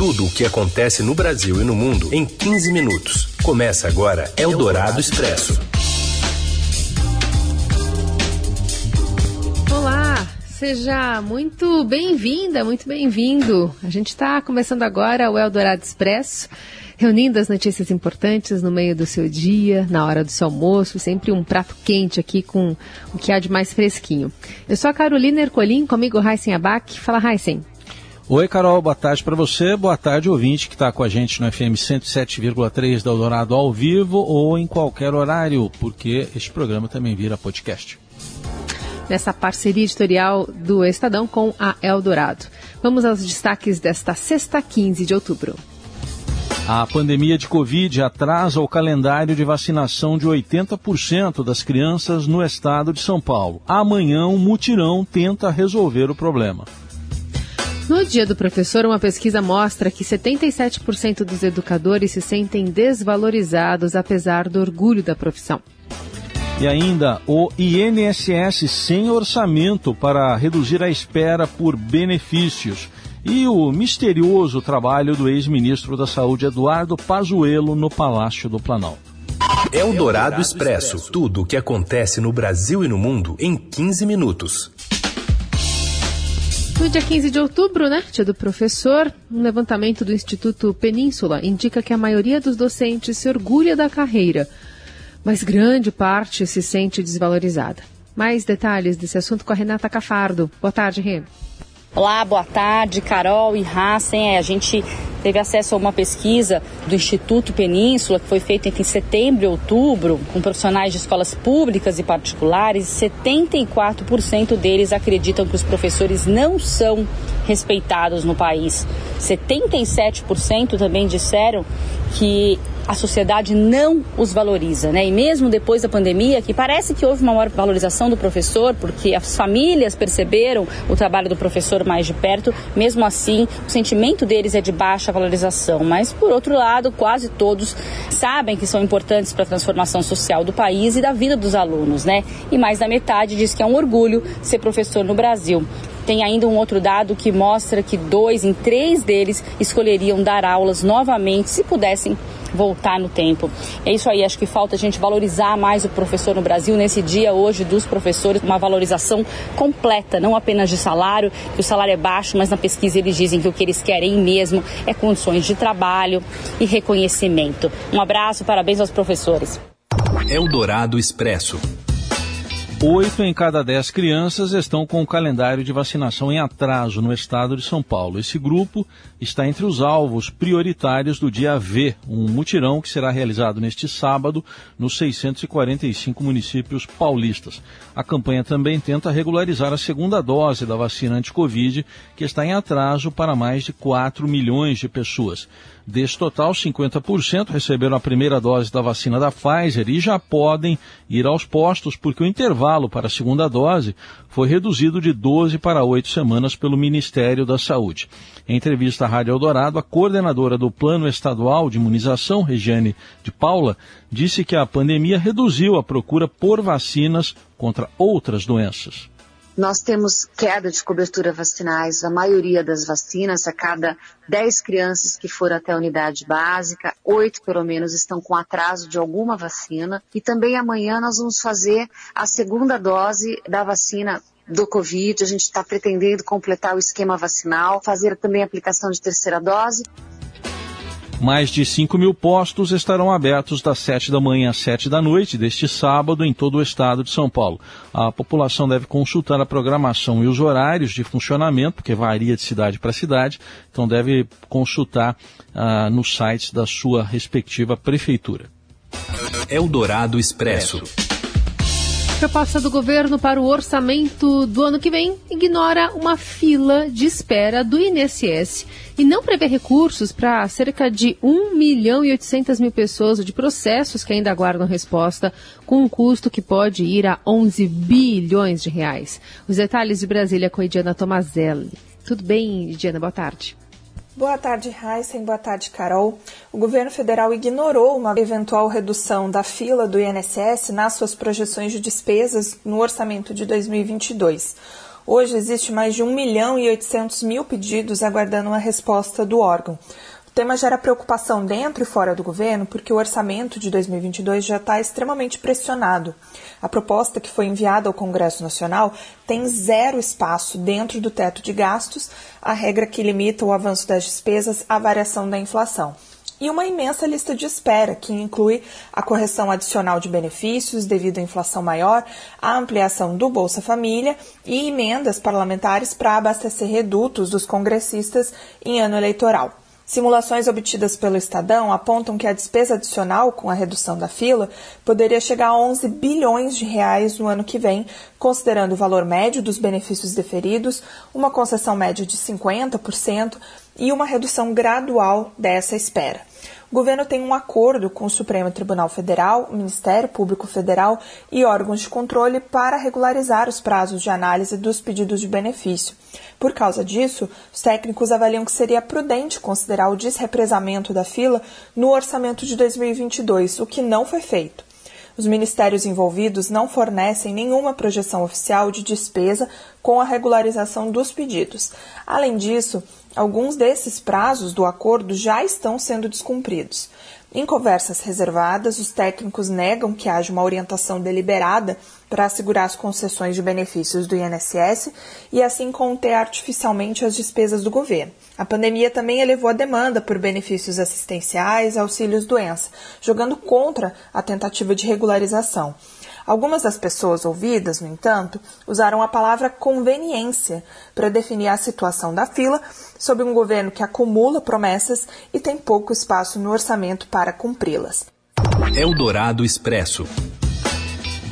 Tudo o que acontece no Brasil e no mundo em 15 minutos. Começa agora Eldorado Expresso. Olá, seja muito bem-vinda, muito bem-vindo. A gente está começando agora o Eldorado Expresso reunindo as notícias importantes no meio do seu dia, na hora do seu almoço, sempre um prato quente aqui com o que há de mais fresquinho. Eu sou a Carolina Ercolim, comigo Heisen Abac. Fala, Heisen. Oi, Carol, boa tarde para você, boa tarde, ouvinte que está com a gente no FM 107,3 da Eldorado ao vivo ou em qualquer horário, porque este programa também vira podcast. Nessa parceria editorial do Estadão com a Eldorado. Vamos aos destaques desta sexta, 15 de outubro. A pandemia de Covid atrasa o calendário de vacinação de 80% das crianças no estado de São Paulo. Amanhã, um mutirão tenta resolver o problema. No Dia do Professor, uma pesquisa mostra que 77% dos educadores se sentem desvalorizados apesar do orgulho da profissão. E ainda o INSS sem orçamento para reduzir a espera por benefícios e o misterioso trabalho do ex-ministro da Saúde Eduardo Pazuello no Palácio do Planalto. É o Dourado Expresso. Tudo o que acontece no Brasil e no mundo em 15 minutos. No dia 15 de outubro, né, dia do professor, um levantamento do Instituto Península indica que a maioria dos docentes se orgulha da carreira, mas grande parte se sente desvalorizada. Mais detalhes desse assunto com a Renata Cafardo. Boa tarde, Rê. Olá, boa tarde, Carol e Hassen. É, a gente teve acesso a uma pesquisa do Instituto Península, que foi feita entre setembro e outubro, com profissionais de escolas públicas e particulares. 74% deles acreditam que os professores não são respeitados no país. 77% também disseram que a sociedade não os valoriza, né? E mesmo depois da pandemia, que parece que houve uma maior valorização do professor, porque as famílias perceberam o trabalho do professor mais de perto, mesmo assim, o sentimento deles é de baixa valorização. Mas, por outro lado, quase todos sabem que são importantes para a transformação social do país e da vida dos alunos, né? E mais da metade diz que é um orgulho ser professor no Brasil. Tem ainda um outro dado que mostra que dois em três deles escolheriam dar aulas novamente se pudessem voltar no tempo. É isso aí, acho que falta a gente valorizar mais o professor no Brasil nesse dia hoje dos professores, uma valorização completa, não apenas de salário, que o salário é baixo, mas na pesquisa eles dizem que o que eles querem mesmo é condições de trabalho e reconhecimento. Um abraço, parabéns aos professores. Eldorado Expresso. Oito em cada dez crianças estão com o calendário de vacinação em atraso no estado de São Paulo. Esse grupo está entre os alvos prioritários do Dia V, um mutirão que será realizado neste sábado nos 645 municípios paulistas. A campanha também tenta regularizar a segunda dose da vacina anti-Covid, que está em atraso para mais de 4 milhões de pessoas. Desse total, 50% receberam a primeira dose da vacina da Pfizer e já podem ir aos postos, porque o intervalo para a segunda dose foi reduzido de 12 para 8 semanas pelo Ministério da Saúde. Em entrevista à Rádio Eldorado, a coordenadora do Plano Estadual de Imunização, Regiane de Paula, disse que a pandemia reduziu a procura por vacinas contra outras doenças. Nós temos queda de cobertura vacinais, a maioria das vacinas, a cada 10 crianças que foram até a unidade básica, 8 pelo menos estão com atraso de alguma vacina. E também amanhã nós vamos fazer a segunda dose da vacina do Covid. A gente está pretendendo completar o esquema vacinal, fazer também a aplicação de terceira dose. Mais de 5 mil postos estarão abertos das 7 da manhã às 7 da noite deste sábado em todo o estado de São Paulo. A população deve consultar a programação e os horários de funcionamento, porque varia de cidade para cidade, então deve consultar ah, nos sites da sua respectiva prefeitura. Eldorado Expresso. Proposta do governo para o orçamento do ano que vem ignora uma fila de espera do INSS e não prevê recursos para cerca de 1 milhão e 800 mil pessoas de processos que ainda aguardam resposta, com um custo que pode ir a 11 bilhões de reais. Os detalhes de Brasília com a Diana Tomazelli. Tudo bem, Diana? Boa tarde. Boa tarde, Heisen. Boa tarde, Carol. O governo federal ignorou uma eventual redução da fila do INSS nas suas projeções de despesas no orçamento de 2022. Hoje existe mais de 1 milhão e 800 mil pedidos aguardando uma resposta do órgão. O tema gera preocupação dentro e fora do governo porque o orçamento de 2022 já está extremamente pressionado. A proposta que foi enviada ao Congresso Nacional tem zero espaço dentro do teto de gastos, a regra que limita o avanço das despesas à variação da inflação e uma imensa lista de espera, que inclui a correção adicional de benefícios devido à inflação maior, a ampliação do Bolsa Família e emendas parlamentares para abastecer redutos dos congressistas em ano eleitoral. Simulações obtidas pelo Estadão apontam que a despesa adicional com a redução da fila poderia chegar a 11 bilhões de reais no ano que vem, considerando o valor médio dos benefícios deferidos, uma concessão média de 50% e uma redução gradual dessa espera. O governo tem um acordo com o Supremo Tribunal Federal, o Ministério Público Federal e órgãos de controle para regularizar os prazos de análise dos pedidos de benefício. Por causa disso, os técnicos avaliam que seria prudente considerar o desrepresamento da fila no orçamento de 2022, o que não foi feito. Os ministérios envolvidos não fornecem nenhuma projeção oficial de despesa com a regularização dos pedidos. Além disso, alguns desses prazos do acordo já estão sendo descumpridos. Em conversas reservadas, os técnicos negam que haja uma orientação deliberada para assegurar as concessões de benefícios do INSS e assim conter artificialmente as despesas do governo. A pandemia também elevou a demanda por benefícios assistenciais, auxílios doença, jogando contra a tentativa de regularização. Algumas das pessoas ouvidas, no entanto, usaram a palavra conveniência para definir a situação da fila sob um governo que acumula promessas e tem pouco espaço no orçamento para cumpri-las. Eldorado Expresso.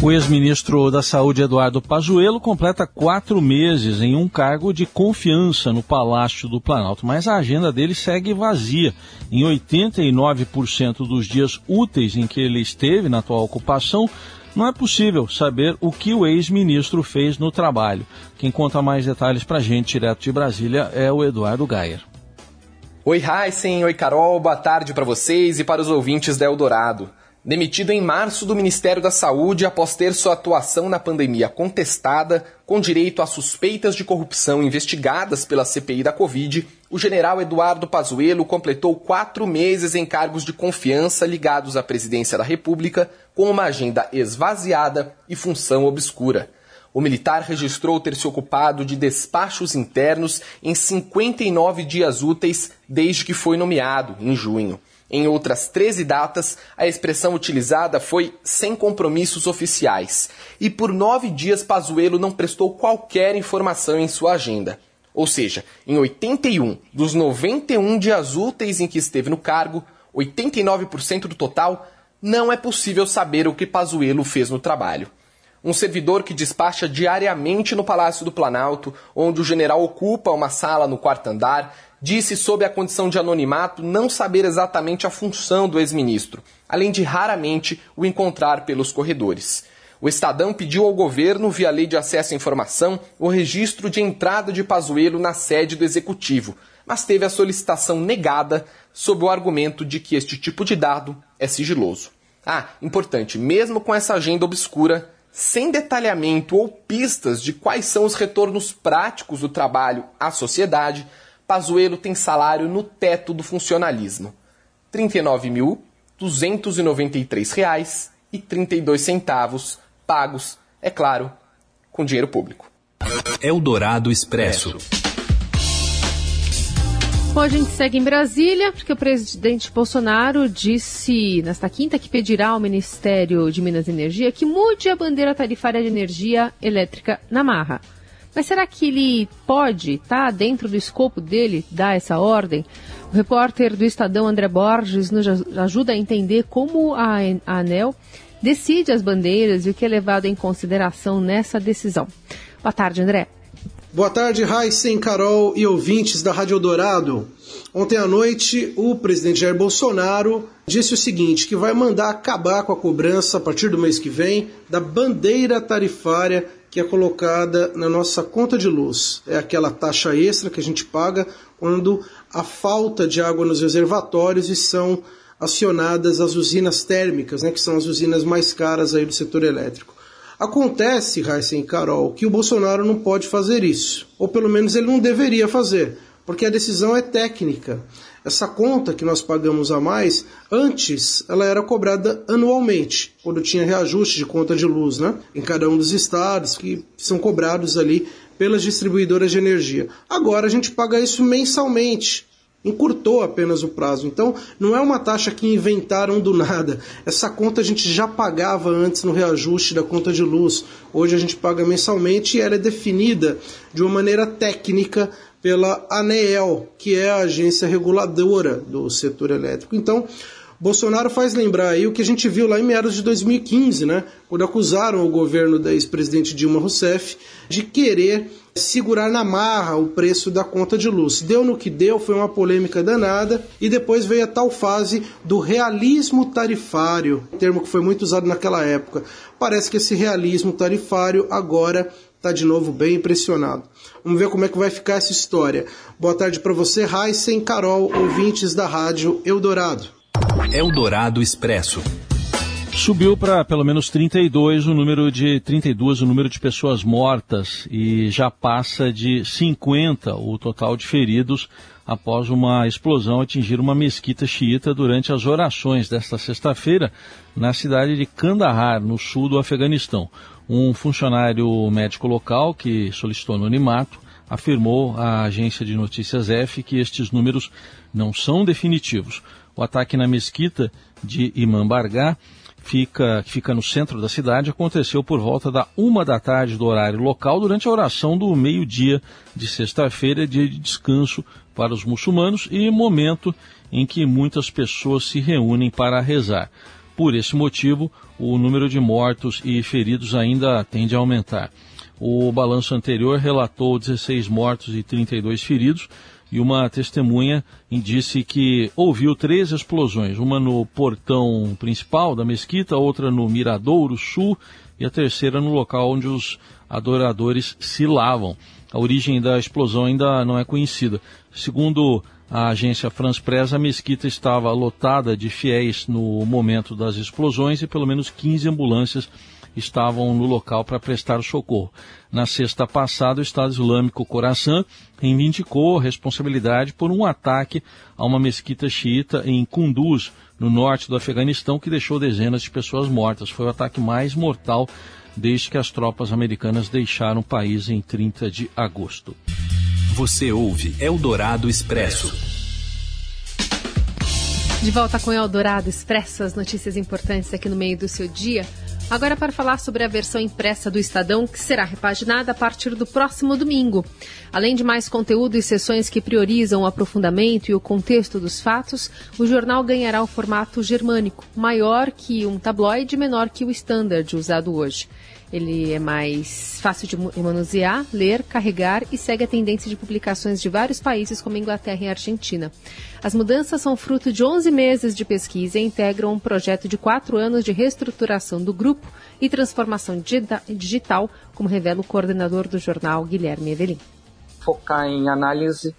O ex-ministro da Saúde, Eduardo Pazuello, completa quatro meses em um cargo de confiança no Palácio do Planalto, mas a agenda dele segue vazia. Em 89% dos dias úteis em que ele esteve na atual ocupação, não é possível saber o que o ex-ministro fez no trabalho. Quem conta mais detalhes para a gente direto de Brasília é o Eduardo Gayer. Oi, Heisen. Oi, Carol. Boa tarde para vocês e para os ouvintes da Eldorado. Demitido em março do Ministério da Saúde após ter sua atuação na pandemia contestada, com direito a suspeitas de corrupção investigadas pela CPI da Covid, o general Eduardo Pazuello completou quatro meses em cargos de confiança ligados à presidência da República, com uma agenda esvaziada e função obscura. O militar registrou ter se ocupado de despachos internos em 59 dias úteis desde que foi nomeado, em junho. Em outras 13 datas, a expressão utilizada foi sem compromissos oficiais. E por nove dias, Pazuello não prestou qualquer informação em sua agenda. Ou seja, em 81 dos 91 dias úteis em que esteve no cargo, 89% do total, não é possível saber o que Pazuello fez no trabalho um servidor que despacha diariamente no Palácio do Planalto, onde o general ocupa uma sala no quarto andar, disse, sob a condição de anonimato, não saber exatamente a função do ex-ministro, além de raramente o encontrar pelos corredores. O Estadão pediu ao governo, via lei de acesso à informação, o registro de entrada de Pazuello na sede do executivo, mas teve a solicitação negada sob o argumento de que este tipo de dado é sigiloso. Ah, importante, mesmo com essa agenda obscura, sem detalhamento ou pistas de quais são os retornos práticos do trabalho à sociedade, Pazuello tem salário no teto do funcionalismo. R$ 39.293,32 pagos, é claro, com dinheiro público. Eldorado Expresso. Bom, a gente segue em Brasília, porque o presidente Bolsonaro disse nesta quinta que pedirá ao Ministério de Minas e Energia que mude a bandeira tarifária de energia elétrica na marra. Mas será que ele pode, tá dentro do escopo dele, dar essa ordem? O repórter do Estadão, André Borges, nos ajuda a entender como a ANEL decide as bandeiras e o que é levado em consideração nessa decisão. Boa tarde, André. Boa tarde, Heisen, Carol e ouvintes da Rádio Dourado. Ontem à noite, o presidente Jair Bolsonaro disse o seguinte: que vai mandar acabar com a cobrança a partir do mês que vem da bandeira tarifária que é colocada na nossa conta de luz. É aquela taxa extra que a gente paga quando há falta de água nos reservatórios e são acionadas as usinas térmicas, né, que são as usinas mais caras aí do setor elétrico. Acontece, Heisen e Carol, que o Bolsonaro não pode fazer isso, ou pelo menos ele não deveria fazer, porque a decisão é técnica. Essa conta que nós pagamos a mais, antes ela era cobrada anualmente, quando tinha reajuste de conta de luz, né? Em cada um dos estados que são cobrados ali pelas distribuidoras de energia. Agora a gente paga isso mensalmente. Encurtou apenas o prazo. Então, não é uma taxa que inventaram do nada. Essa conta a gente já pagava antes no reajuste da conta de luz. Hoje a gente paga mensalmente e ela é definida de uma maneira técnica pela ANEEL, que é a agência reguladora do setor elétrico. Então, Bolsonaro faz lembrar aí o que a gente viu lá em meados de 2015, né? Quando acusaram o governo da ex-presidente Dilma Rousseff de querer segurar na marra o preço da conta de luz. Deu no que deu, foi uma polêmica danada, e depois veio a tal fase do realismo tarifário, termo que foi muito usado naquela época. Parece que esse realismo tarifário agora está de novo bem impressionado. Vamos ver como é que vai ficar essa história. Boa tarde para você, Heisen, Carol, ouvintes da Rádio Eldorado. Eldorado Expresso. Subiu para pelo menos 32 o número de 32 o número de pessoas mortas e já passa de 50 o total de feridos após uma explosão atingir uma mesquita xiita durante as orações desta sexta-feira na cidade de Kandahar, no sul do Afeganistão. Um funcionário médico local que solicitou anonimato afirmou à agência de notícias F que estes números não são definitivos. O ataque na mesquita de Imam Bargá fica, que fica no centro da cidade, aconteceu por volta da uma da tarde do horário local durante a oração do meio-dia de sexta-feira, dia de descanso para os muçulmanos e momento em que muitas pessoas se reúnem para rezar. Por esse motivo, o número de mortos e feridos ainda tende a aumentar. O balanço anterior relatou 16 mortos e 32 feridos, e uma testemunha disse que ouviu três explosões, uma no portão principal da mesquita, outra no Miradouro Sul e a terceira no local onde os adoradores se lavam. A origem da explosão ainda não é conhecida. Segundo a agência France Press, a mesquita estava lotada de fiéis no momento das explosões e pelo menos 15 ambulâncias estavam no local para prestar socorro. Na sexta passada, o Estado Islâmico Khorasan reivindicou a responsabilidade por um ataque a uma mesquita xiita em Kunduz, no norte do Afeganistão, que deixou dezenas de pessoas mortas. Foi o ataque mais mortal desde que as tropas americanas deixaram o país em 30 de agosto. Você ouve Eldorado Expresso. De volta com Eldorado Expresso, as notícias importantes aqui no meio do seu dia. Agora para falar sobre a versão impressa do Estadão, que será repaginada a partir do próximo domingo. Além de mais conteúdo e sessões que priorizam o aprofundamento e o contexto dos fatos, o jornal ganhará o formato germânico, maior que um tabloide, menor que o standard usado hoje. Ele é mais fácil de manusear, ler, carregar e segue a tendência de publicações de vários países como Inglaterra e Argentina. As mudanças são fruto de 11 meses de pesquisa e integram um projeto de quatro anos de reestruturação do grupo e transformação digital, como revela o coordenador do jornal, Guilherme Evelin. Focar em análise,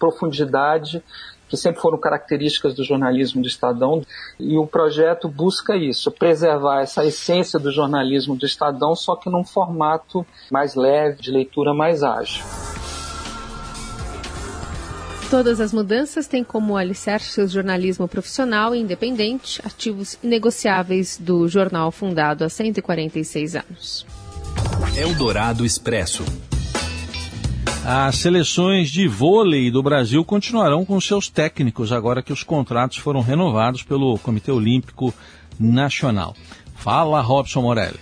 profundidade que sempre foram características do jornalismo do Estadão, e o projeto busca isso, preservar essa essência do jornalismo do Estadão, só que num formato mais leve, de leitura mais ágil. Todas as mudanças têm como alicerce o jornalismo profissional e independente, ativos inegociáveis do jornal fundado há 146 anos. Eldorado Expresso. As seleções de vôlei do Brasil continuarão com seus técnicos agora que os contratos foram renovados pelo Comitê Olímpico Nacional. Fala, Robson Morelli.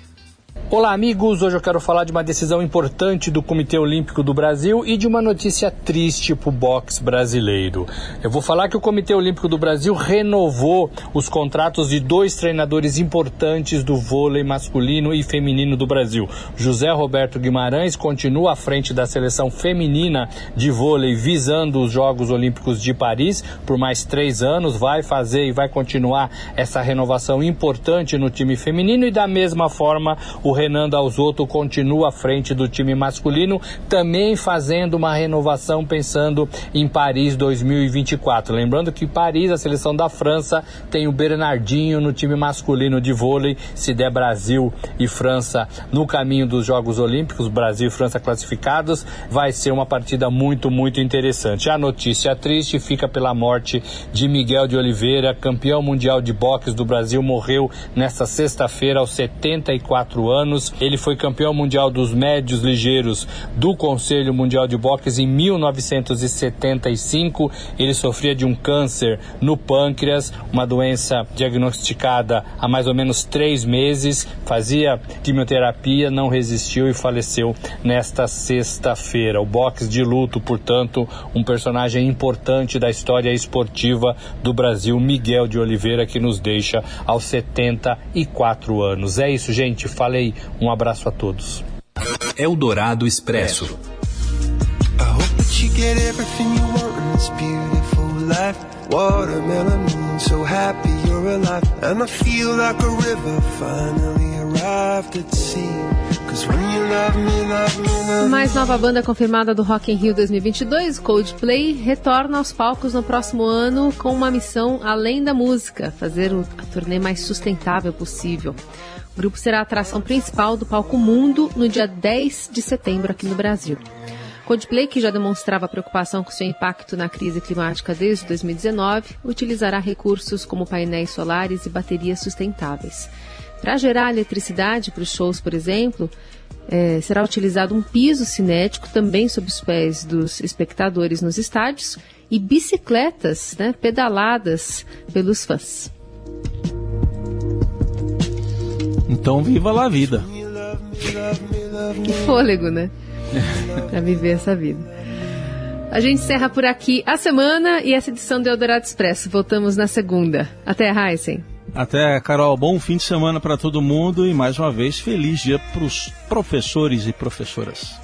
Olá, amigos. Hoje eu quero falar de uma decisão importante do Comitê Olímpico do Brasil e de uma notícia triste para o boxe brasileiro. Eu vou falar que o Comitê Olímpico do Brasil renovou os contratos de dois treinadores importantes do vôlei masculino e feminino do Brasil. José Roberto Guimarães continua à frente da seleção feminina de vôlei visando os Jogos Olímpicos de Paris por mais três anos. Vai fazer e vai continuar essa renovação importante no time feminino e da mesma forma o Renan Dalzotto continua à frente do time masculino, também fazendo uma renovação pensando em Paris 2024. Lembrando que Paris, a seleção da França, tem o Bernardinho no time masculino de vôlei. Se der Brasil e França no caminho dos Jogos Olímpicos, Brasil e França classificados, vai ser uma partida muito, muito interessante. A notícia triste fica pela morte de Miguel de Oliveira, campeão mundial de boxe do Brasil, morreu nesta sexta-feira aos 74 anos. Ele foi campeão mundial dos médios ligeiros do Conselho Mundial de Boxe em 1975. Ele sofria de um câncer no pâncreas, uma doença diagnosticada há mais ou menos três meses. Fazia quimioterapia, não resistiu e faleceu nesta sexta-feira. O boxe de luto, portanto, um personagem importante da história esportiva do Brasil, Miguel de Oliveira, que nos deixa aos 74 anos. É isso, gente. Falei. Um abraço a todos. Eldorado Expresso. Watermelon so happy you're alive. And I feel like a river finally arrived at sea. Mais nova banda confirmada do Rock in Rio 2022, Coldplay, retorna aos palcos no próximo ano com uma missão além da música, fazer a turnê mais sustentável possível. O grupo será a atração principal do palco Mundo no dia 10 de setembro aqui no Brasil. Coldplay, que já demonstrava preocupação com seu impacto na crise climática desde 2019, utilizará recursos como painéis solares e baterias sustentáveis. Para gerar eletricidade para os shows, por exemplo, é, será utilizado um piso cinético também sob os pés dos espectadores nos estádios e bicicletas né, pedaladas pelos fãs. Então viva lá a vida. Que fôlego, né? para viver essa vida. A gente encerra por aqui a semana e essa edição do Eldorado Expresso. Voltamos na segunda. Até, Heisen. Até, Carol. Bom fim de semana para todo mundo e mais uma vez feliz dia para os professores e professoras.